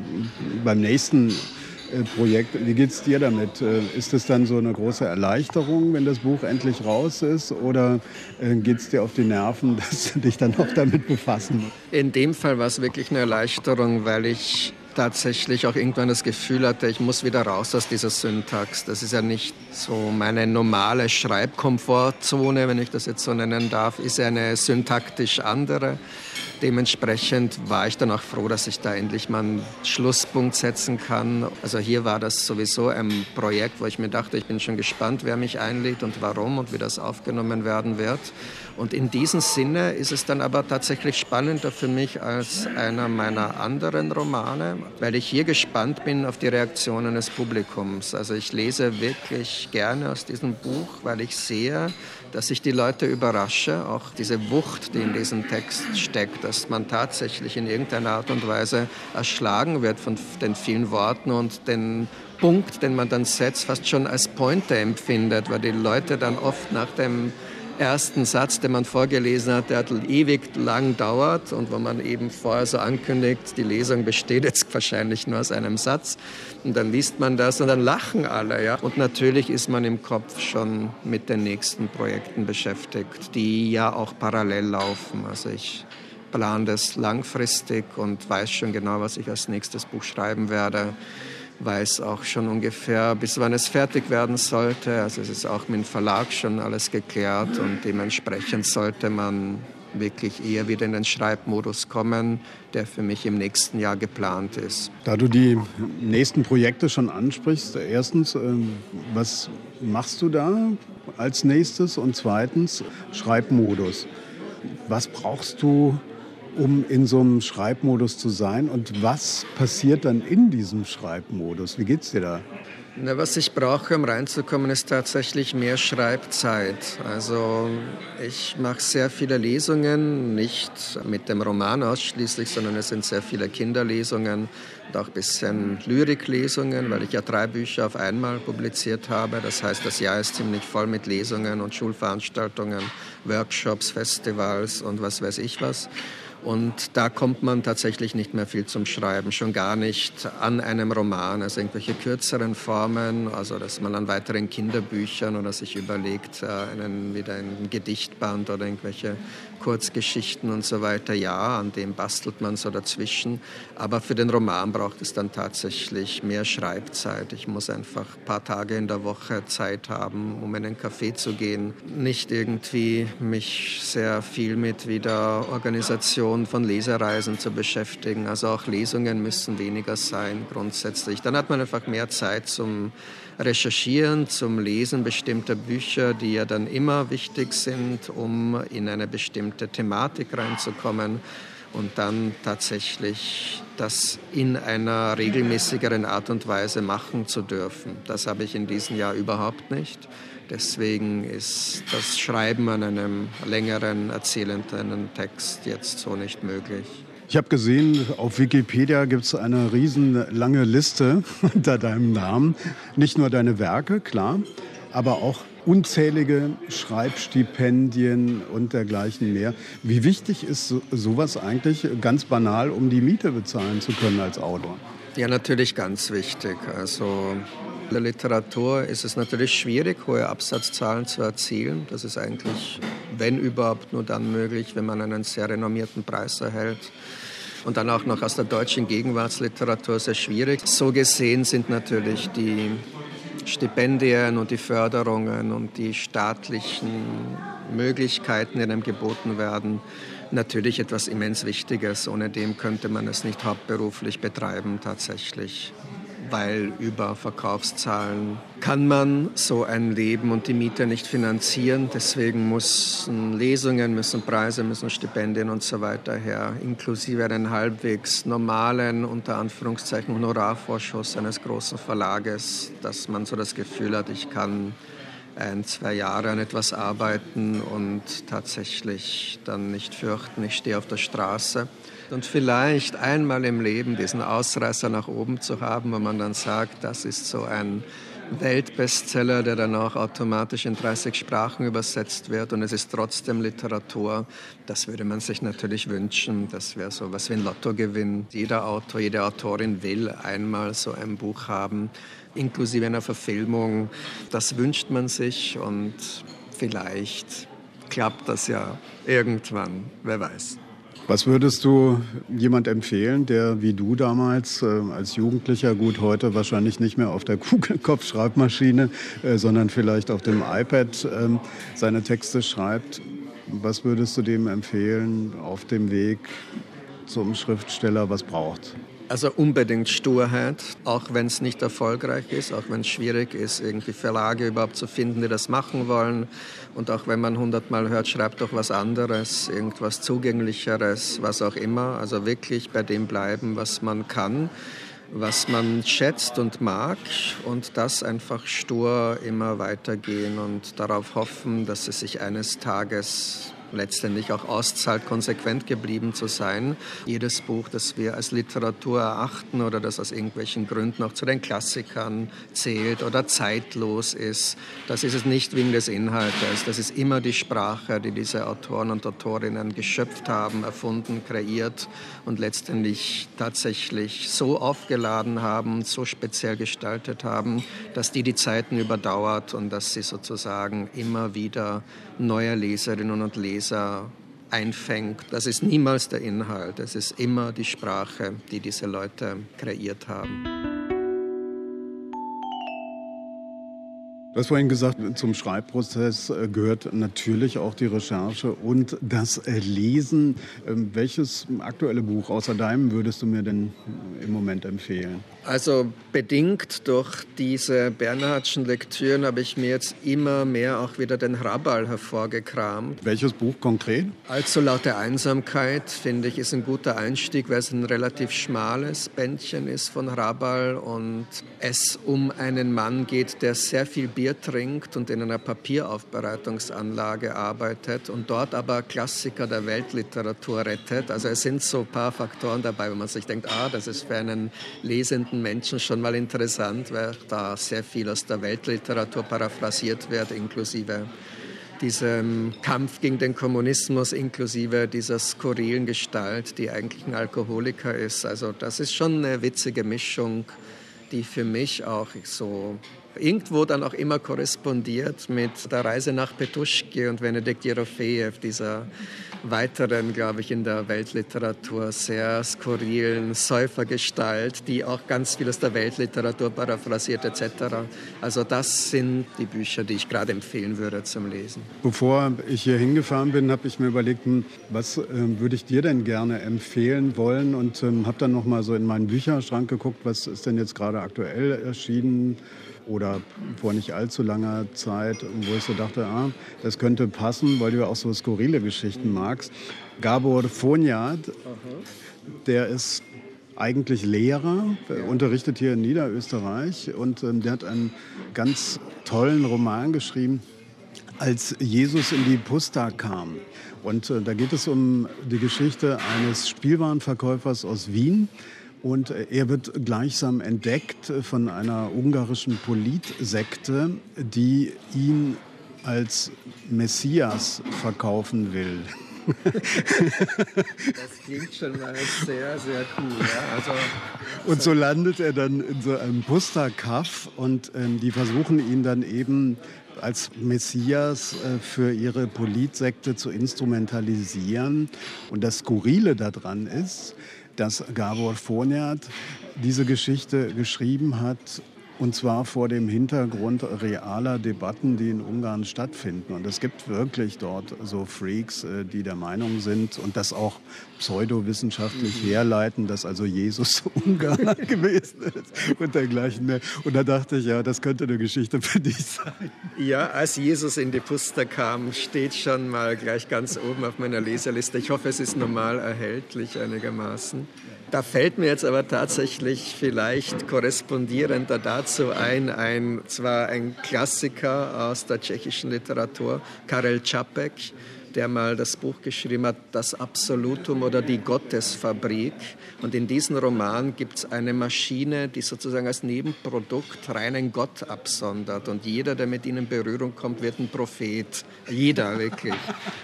beim nächsten äh, Projekt. Wie geht es dir damit? Äh, ist es dann so eine große Erleichterung, wenn das Buch endlich raus ist? Oder äh, geht es dir auf die Nerven, dass du dich dann noch damit befassen musst?
In dem Fall war es wirklich eine Erleichterung, weil ich tatsächlich auch irgendwann das Gefühl hatte, ich muss wieder raus aus dieser Syntax. Das ist ja nicht so meine normale Schreibkomfortzone, wenn ich das jetzt so nennen darf, ist ja eine syntaktisch andere. Dementsprechend war ich dann auch froh, dass ich da endlich mal einen Schlusspunkt setzen kann. Also hier war das sowieso ein Projekt, wo ich mir dachte, ich bin schon gespannt, wer mich einlädt und warum und wie das aufgenommen werden wird. Und in diesem Sinne ist es dann aber tatsächlich spannender für mich als einer meiner anderen Romane, weil ich hier gespannt bin auf die Reaktionen des Publikums. Also ich lese wirklich gerne aus diesem Buch, weil ich sehe, dass ich die Leute überrasche, auch diese Wucht, die in diesem Text steckt, dass man tatsächlich in irgendeiner Art und Weise erschlagen wird von den vielen Worten und den Punkt, den man dann setzt, fast schon als Pointer empfindet, weil die Leute dann oft nach dem ersten Satz, den man vorgelesen hat, der hat ewig lang dauert und wo man eben vorher so ankündigt, die Lesung besteht jetzt wahrscheinlich nur aus einem Satz. Und dann liest man das und dann lachen alle. Ja? Und natürlich ist man im Kopf schon mit den nächsten Projekten beschäftigt, die ja auch parallel laufen. Also ich plane das langfristig und weiß schon genau, was ich als nächstes Buch schreiben werde weiß auch schon ungefähr, bis wann es fertig werden sollte. Also es ist auch mit dem Verlag schon alles geklärt und dementsprechend sollte man wirklich eher wieder in den Schreibmodus kommen, der für mich im nächsten Jahr geplant ist.
Da du die nächsten Projekte schon ansprichst, erstens, ähm, was machst du da als nächstes? Und zweitens, Schreibmodus. Was brauchst du, um in so einem Schreibmodus zu sein? Und was passiert dann in diesem Schreibmodus? Wie geht's dir da?
Na, was ich brauche, um reinzukommen, ist tatsächlich mehr Schreibzeit. Also ich mache sehr viele Lesungen, nicht mit dem Roman ausschließlich, sondern es sind sehr viele Kinderlesungen und auch ein bisschen Lyriklesungen, weil ich ja drei Bücher auf einmal publiziert habe. Das heißt, das Jahr ist ziemlich voll mit Lesungen und Schulveranstaltungen, Workshops, Festivals und was weiß ich was. Und da kommt man tatsächlich nicht mehr viel zum Schreiben, schon gar nicht an einem Roman, also irgendwelche kürzeren Formen, also dass man an weiteren Kinderbüchern oder sich überlegt, äh, einen, wieder ein Gedichtband oder irgendwelche Kurzgeschichten und so weiter. Ja, an dem bastelt man so dazwischen. Aber für den Roman braucht es dann tatsächlich mehr Schreibzeit. Ich muss einfach ein paar Tage in der Woche Zeit haben, um in einen Café zu gehen. Nicht irgendwie mich sehr viel mit wieder Organisation von Lesereisen zu beschäftigen. Also auch Lesungen müssen weniger sein grundsätzlich. Dann hat man einfach mehr Zeit zum Recherchieren, zum Lesen bestimmter Bücher, die ja dann immer wichtig sind, um in eine bestimmte Thematik reinzukommen und dann tatsächlich das in einer regelmäßigeren Art und Weise machen zu dürfen. Das habe ich in diesem Jahr überhaupt nicht. Deswegen ist das Schreiben an einem längeren erzählenden Text jetzt so nicht möglich.
Ich habe gesehen, auf Wikipedia gibt es eine riesenlange Liste unter deinem Namen. Nicht nur deine Werke, klar, aber auch unzählige Schreibstipendien und dergleichen mehr. Wie wichtig ist sowas eigentlich ganz banal, um die Miete bezahlen zu können als Autor?
Ja, natürlich ganz wichtig. Also in der Literatur ist es natürlich schwierig, hohe Absatzzahlen zu erzielen. Das ist eigentlich, wenn überhaupt, nur dann möglich, wenn man einen sehr renommierten Preis erhält. Und dann auch noch aus der deutschen Gegenwartsliteratur sehr schwierig. So gesehen sind natürlich die Stipendien und die Förderungen und die staatlichen Möglichkeiten, die einem geboten werden, natürlich etwas immens Wichtiges. Ohne dem könnte man es nicht hauptberuflich betreiben tatsächlich weil über Verkaufszahlen kann man so ein Leben und die Miete nicht finanzieren. Deswegen müssen Lesungen, müssen Preise, müssen Stipendien und so weiter her, inklusive einen halbwegs normalen, unter Anführungszeichen, Honorarvorschuss eines großen Verlages, dass man so das Gefühl hat, ich kann ein, zwei Jahre an etwas arbeiten und tatsächlich dann nicht fürchten, ich stehe auf der Straße. Und vielleicht einmal im Leben diesen Ausreißer nach oben zu haben, wo man dann sagt, das ist so ein Weltbestseller, der dann auch automatisch in 30 Sprachen übersetzt wird und es ist trotzdem Literatur. Das würde man sich natürlich wünschen. Das wäre so was wie ein Lottogewinn. Jeder Autor, jede Autorin will einmal so ein Buch haben, inklusive einer Verfilmung. Das wünscht man sich und vielleicht klappt das ja irgendwann, wer weiß.
Was würdest du jemand empfehlen, der wie du damals äh, als Jugendlicher, gut heute wahrscheinlich nicht mehr auf der Kugelkopfschreibmaschine, äh, sondern vielleicht auf dem iPad äh, seine Texte schreibt? Was würdest du dem empfehlen auf dem Weg zum Schriftsteller, was braucht?
Also unbedingt Sturheit, auch wenn es nicht erfolgreich ist, auch wenn es schwierig ist, irgendwie Verlage überhaupt zu finden, die das machen wollen. Und auch wenn man hundertmal hört, schreibt doch was anderes, irgendwas Zugänglicheres, was auch immer. Also wirklich bei dem bleiben, was man kann, was man schätzt und mag und das einfach stur immer weitergehen und darauf hoffen, dass es sich eines Tages letztendlich auch auszahlt, konsequent geblieben zu sein. Jedes Buch, das wir als Literatur erachten oder das aus irgendwelchen Gründen auch zu den Klassikern zählt oder zeitlos ist, das ist es nicht wegen des Inhaltes. Das ist immer die Sprache, die diese Autoren und Autorinnen geschöpft haben, erfunden, kreiert und letztendlich tatsächlich so aufgeladen haben, so speziell gestaltet haben, dass die die Zeiten überdauert und dass sie sozusagen immer wieder neue Leserinnen und Leser einfängt. Das ist niemals der Inhalt, es ist immer die Sprache, die diese Leute kreiert haben.
Du hast vorhin gesagt, zum Schreibprozess äh, gehört natürlich auch die Recherche und das Lesen. Ähm, welches aktuelle Buch außer deinem würdest du mir denn im Moment empfehlen?
Also bedingt durch diese Bernhardschen Lektüren habe ich mir jetzt immer mehr auch wieder den Rabal hervorgekramt.
Welches Buch konkret?
Allzu laute Einsamkeit, finde ich, ist ein guter Einstieg, weil es ein relativ schmales Bändchen ist von Rabal und es um einen Mann geht, der sehr viel Bier trinkt und in einer Papieraufbereitungsanlage arbeitet und dort aber Klassiker der Weltliteratur rettet. Also es sind so ein paar Faktoren dabei, wo man sich denkt, ah, das ist für einen lesenden Menschen schon mal interessant, weil da sehr viel aus der Weltliteratur paraphrasiert wird, inklusive diesem Kampf gegen den Kommunismus, inklusive dieser skurrilen Gestalt, die eigentlich ein Alkoholiker ist. Also das ist schon eine witzige Mischung, die für mich auch so irgendwo dann auch immer korrespondiert mit der Reise nach Petuschke und Venedikt Jerofejew, dieser weiteren, glaube ich, in der Weltliteratur sehr skurrilen Säufergestalt, die auch ganz viel aus der Weltliteratur paraphrasiert etc. Also das sind die Bücher, die ich gerade empfehlen würde zum Lesen.
Bevor ich hier hingefahren bin, habe ich mir überlegt, hm, was äh, würde ich dir denn gerne empfehlen wollen und ähm, habe dann noch mal so in meinen Bücherschrank geguckt, was ist denn jetzt gerade aktuell erschienen oder vor nicht allzu langer Zeit, wo ich so dachte, ah, das könnte passen, weil du ja auch so skurrile Geschichten magst. Gabor Foniat, der ist eigentlich Lehrer, unterrichtet hier in Niederösterreich und ähm, der hat einen ganz tollen Roman geschrieben, als Jesus in die Pusta kam. Und äh, da geht es um die Geschichte eines Spielwarenverkäufers aus Wien, und er wird gleichsam entdeckt von einer ungarischen Politsekte, die ihn als Messias verkaufen will.
das klingt schon mal sehr, sehr cool. Ja? Also,
und so landet er dann in so einem Pusterkaff und ähm, die versuchen ihn dann eben als Messias äh, für ihre Politsekte zu instrumentalisieren. Und das Skurrile daran ist, dass Gabor Fornert diese Geschichte geschrieben hat und zwar vor dem Hintergrund realer Debatten, die in Ungarn stattfinden. Und es gibt wirklich dort so Freaks, äh, die der Meinung sind und das auch pseudowissenschaftlich mhm. herleiten, dass also Jesus Ungarn gewesen ist und dergleichen mehr. Und da dachte ich, ja, das könnte eine Geschichte für dich sein.
Ja, als Jesus in die Puster kam, steht schon mal gleich ganz oben auf meiner Leserliste. Ich hoffe, es ist normal erhältlich einigermaßen. Da fällt mir jetzt aber tatsächlich vielleicht korrespondierender dazu ein, ein zwar ein Klassiker aus der tschechischen Literatur, Karel Čapek, der mal das Buch geschrieben hat, Das Absolutum oder die Gottesfabrik. Und in diesem Roman gibt es eine Maschine, die sozusagen als Nebenprodukt reinen Gott absondert. Und jeder, der mit ihnen in Berührung kommt, wird ein Prophet. Jeder wirklich.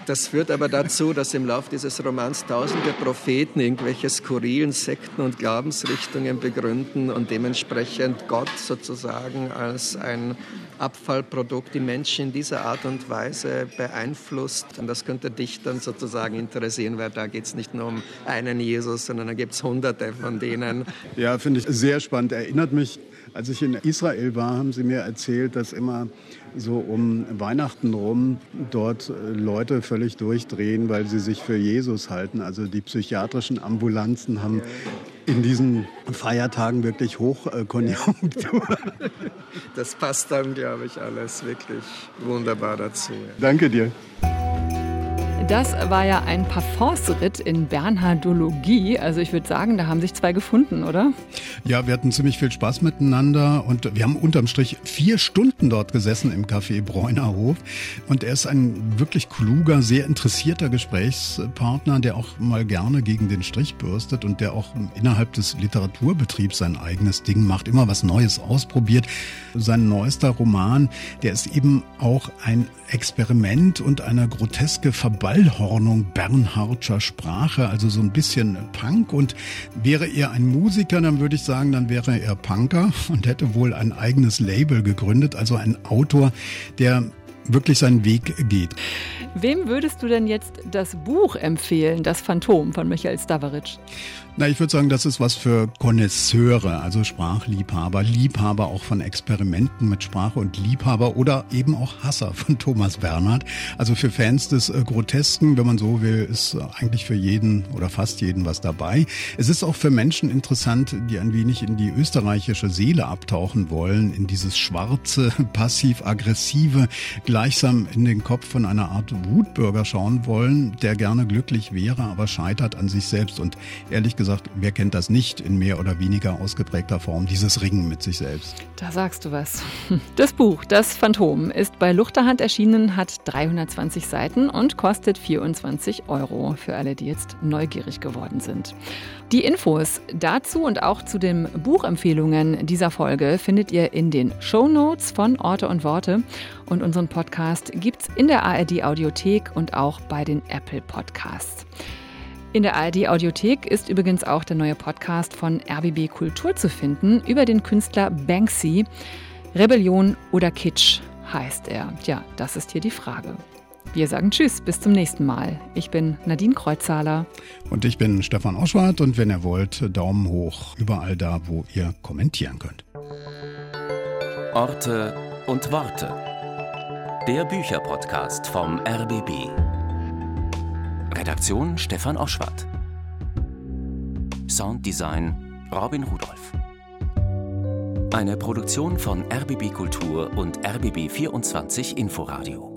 Das führt aber dazu, dass im Laufe dieses Romans tausende Propheten irgendwelche skurrilen Sekten und Glaubensrichtungen begründen und dementsprechend Gott sozusagen als ein Abfallprodukt die Menschen in dieser Art und Weise beeinflusst. Und das könnte dich dann sozusagen interessieren, weil da geht es nicht nur um einen Jesus, sondern da gibt es hunderte von denen.
Ja, finde ich sehr spannend. Erinnert mich, als ich in Israel war, haben sie mir erzählt, dass immer so um Weihnachten rum dort äh, Leute völlig durchdrehen, weil sie sich für Jesus halten. Also die psychiatrischen Ambulanzen haben in diesen Feiertagen wirklich Hochkonjunktur.
Das passt dann, glaube ich, alles wirklich wunderbar dazu.
Danke dir.
Das war ja ein Parfumsritt in Bernhardologie. Also ich würde sagen, da haben sich zwei gefunden, oder?
Ja, wir hatten ziemlich viel Spaß miteinander und wir haben unterm Strich vier Stunden dort gesessen im Café Bräunerhof. Und er ist ein wirklich kluger, sehr interessierter Gesprächspartner, der auch mal gerne gegen den Strich bürstet und der auch innerhalb des Literaturbetriebs sein eigenes Ding macht, immer was Neues ausprobiert. Sein neuester Roman, der ist eben auch ein Experiment und eine groteske Verballung Ballhornung Bernhardscher Sprache, also so ein bisschen Punk. Und wäre er ein Musiker, dann würde ich sagen, dann wäre er Punker und hätte wohl ein eigenes Label gegründet, also ein Autor, der wirklich seinen Weg geht.
Wem würdest du denn jetzt das Buch empfehlen, Das Phantom von Michael Stavaric?
Na, ich würde sagen, das ist was für Konnoisseure, also Sprachliebhaber, Liebhaber auch von Experimenten mit Sprache und Liebhaber oder eben auch Hasser von Thomas Bernhard. Also für Fans des äh, Grotesken, wenn man so will, ist eigentlich für jeden oder fast jeden was dabei. Es ist auch für Menschen interessant, die ein wenig in die österreichische Seele abtauchen wollen, in dieses schwarze, passiv-aggressive, gleichsam in den Kopf von einer Art Wutbürger schauen wollen, der gerne glücklich wäre, aber scheitert an sich selbst und ehrlich gesagt gesagt, wer kennt das nicht in mehr oder weniger ausgeprägter Form, dieses Ringen mit sich selbst?
Da sagst du was. Das Buch, Das Phantom, ist bei Luchterhand erschienen, hat 320 Seiten und kostet 24 Euro für alle, die jetzt neugierig geworden sind. Die Infos dazu und auch zu den Buchempfehlungen dieser Folge findet ihr in den Show Notes von Orte und Worte. Und unseren Podcast gibt's in der ARD Audiothek und auch bei den Apple Podcasts. In der ARD Audiothek ist übrigens auch der neue Podcast von RBB Kultur zu finden über den Künstler Banksy. Rebellion oder Kitsch heißt er. Ja, das ist hier die Frage. Wir sagen Tschüss, bis zum nächsten Mal. Ich bin Nadine Kreuzzahler.
Und ich bin Stefan Oschwart. Und wenn ihr wollt, Daumen hoch überall da, wo ihr kommentieren könnt.
Orte und Worte. Der Bücherpodcast vom RBB. Redaktion Stefan Oschwart. Sounddesign Robin Rudolph. Eine Produktion von RBB Kultur und RBB 24 Inforadio.